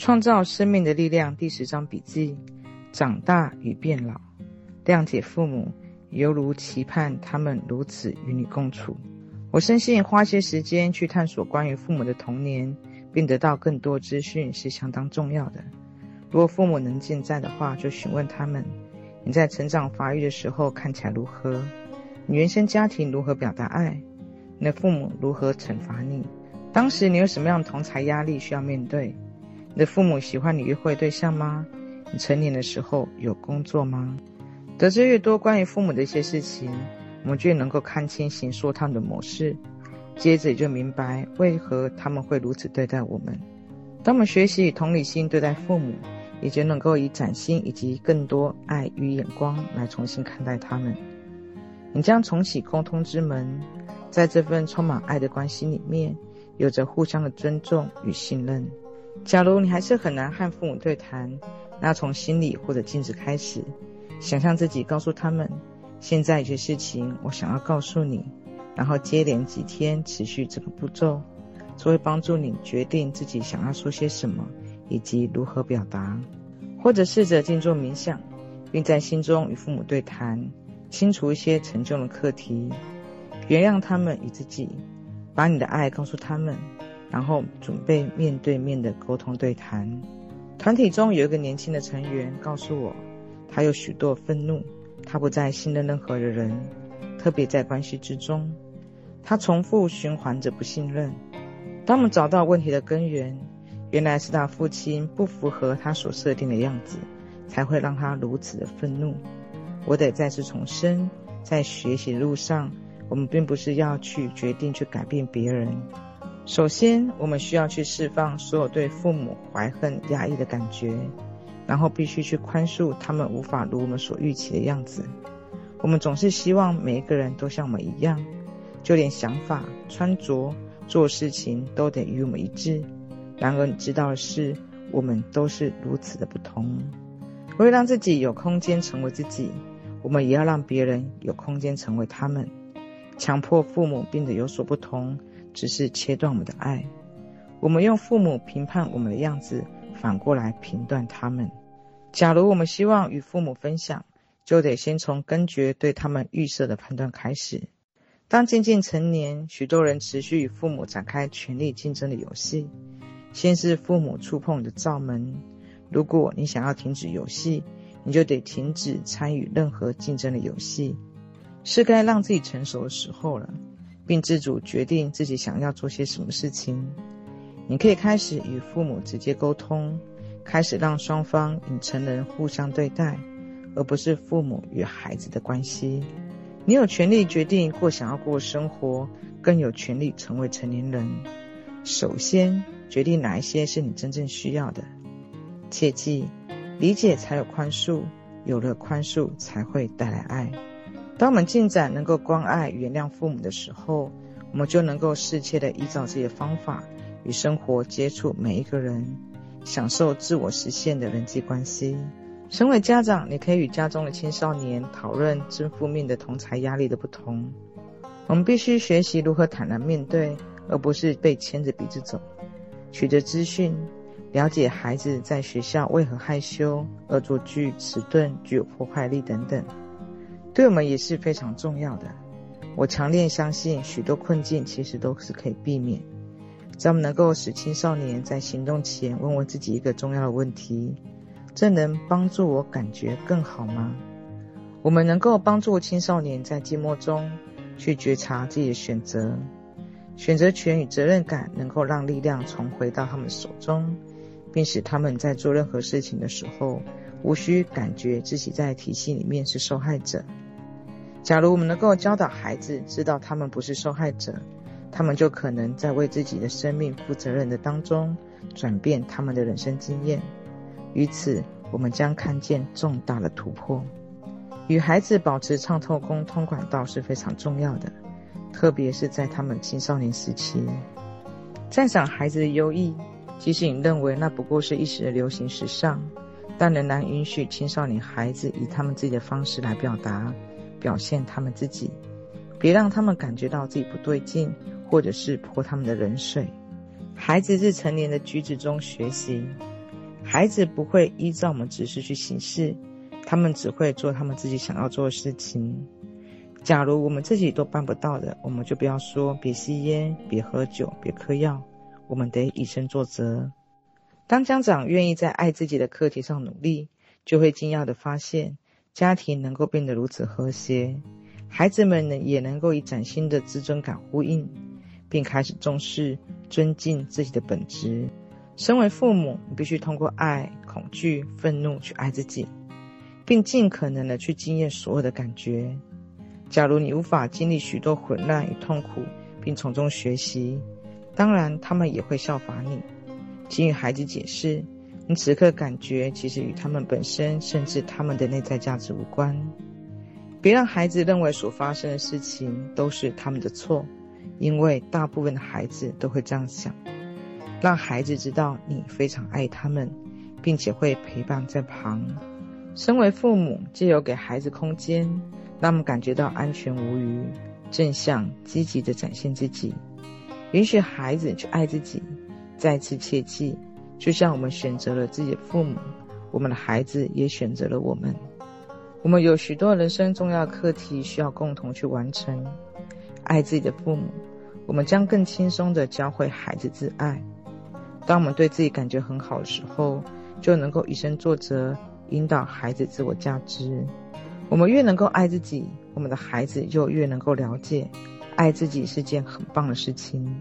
创造生命的力量第十章笔记：长大与变老，谅解父母，犹如期盼他们如此与你共处。我深信，花些时间去探索关于父母的童年，并得到更多资讯是相当重要的。如果父母能健在的话，就询问他们：你在成长发育的时候看起来如何？你原生家庭如何表达爱？你的父母如何惩罚你？当时你有什么样的同侪压力需要面对？你的父母喜欢你约会对象吗？你成年的时候有工作吗？得知越多关于父母的一些事情，我们就越能够看清形塑他们的模式，接着也就明白为何他们会如此对待我们。当我们学习以同理心对待父母，也就能够以崭新以及更多爱与眼光来重新看待他们。你将重启沟通之门。在这份充满爱的关系里面，有着互相的尊重与信任。假如你还是很难和父母对谈，那从心里或者镜子开始，想象自己告诉他们，现在有些事情我想要告诉你，然后接连几天持续这个步骤，这会帮助你决定自己想要说些什么以及如何表达。或者试着静坐冥想，并在心中与父母对谈，清除一些沉重的课题。原谅他们与自己，把你的爱告诉他们，然后准备面对面的沟通对谈。团体中有一个年轻的成员告诉我，他有许多愤怒，他不再信任任何的人，特别在关系之中，他重复循环着不信任。当我们找到问题的根源，原来是他父亲不符合他所设定的样子，才会让他如此的愤怒。我得再次重申，在学习路上。我们并不是要去决定去改变别人。首先，我们需要去释放所有对父母怀恨压抑的感觉，然后必须去宽恕他们无法如我们所预期的样子。我们总是希望每一个人都像我们一样，就连想法、穿着、做事情都得与我们一致。然而，你知道的是，我们都是如此的不同。为了让自己有空间成为自己，我们也要让别人有空间成为他们。强迫父母变得有所不同，只是切断我们的爱。我们用父母评判我们的样子，反过来评断他们。假如我们希望与父母分享，就得先从根绝对他们预设的判断开始。当渐渐成年，许多人持续与父母展开权力竞争的游戏。先是父母触碰你的罩门，如果你想要停止游戏，你就得停止参与任何竞争的游戏。是该让自己成熟的时候了，并自主决定自己想要做些什么事情。你可以开始与父母直接沟通，开始让双方以成人互相对待，而不是父母与孩子的关系。你有权利决定过想要过生活，更有权利成为成年人。首先，决定哪一些是你真正需要的。切记，理解才有宽恕，有了宽恕才会带来爱。当我们进展能够关爱、原谅父母的时候，我们就能够适切地依照自己的方法与生活接触每一个人，享受自我实现的人际关系。身为家长，你可以与家中的青少年讨论正负面的同侪压力的不同。我们必须学习如何坦然面对，而不是被牵着鼻子走。取得资讯，了解孩子在学校为何害羞、恶作剧、迟钝、具有破坏力等等。对我们也是非常重要的。我强烈相信，许多困境其实都是可以避免。只要我们能够使青少年在行动前问问自己一个重要的问题：这能帮助我感觉更好吗？我们能够帮助青少年在寂寞中去觉察自己的选择，选择权与责任感能够让力量重回到他们手中，并使他们在做任何事情的时候，无需感觉自己在体系里面是受害者。假如我们能够教导孩子知道他们不是受害者，他们就可能在为自己的生命负责任的当中转变他们的人生经验。于此，我们将看见重大的突破。与孩子保持畅透沟通管道是非常重要的，特别是在他们青少年时期。赞赏孩子的优异，即使你认为那不过是一时的流行时尚。但仍然允许青少年孩子以他们自己的方式来表达、表现他们自己，别让他们感觉到自己不对劲，或者是泼他们的冷水。孩子是成年的举止中学习，孩子不会依照我们指示去行事，他们只会做他们自己想要做的事情。假如我们自己都办不到的，我们就不要说别吸烟、别喝酒、别嗑药，我们得以身作则。当家长愿意在爱自己的课题上努力，就会惊讶地发现，家庭能够变得如此和谐，孩子们呢也能够以崭新的自尊感呼应，并开始重视、尊敬自己的本质。身为父母，你必须通过爱、恐惧、愤怒去爱自己，并尽可能的去经验所有的感觉。假如你无法经历许多混乱与痛苦，并从中学习，当然他们也会效法你。请与孩子解释，你此刻感觉其实与他们本身，甚至他们的内在价值无关。别让孩子认为所发生的事情都是他们的错，因为大部分的孩子都会这样想。让孩子知道你非常爱他们，并且会陪伴在旁。身为父母，借由给孩子空间，让他们感觉到安全无虞，正向积极地展现自己，允许孩子去爱自己。再次切记，就像我们选择了自己的父母，我们的孩子也选择了我们。我们有许多人生重要课题需要共同去完成。爱自己的父母，我们将更轻松地教会孩子自爱。当我们对自己感觉很好的时候，就能够以身作则，引导孩子自我价值。我们越能够爱自己，我们的孩子就越能够了解，爱自己是件很棒的事情。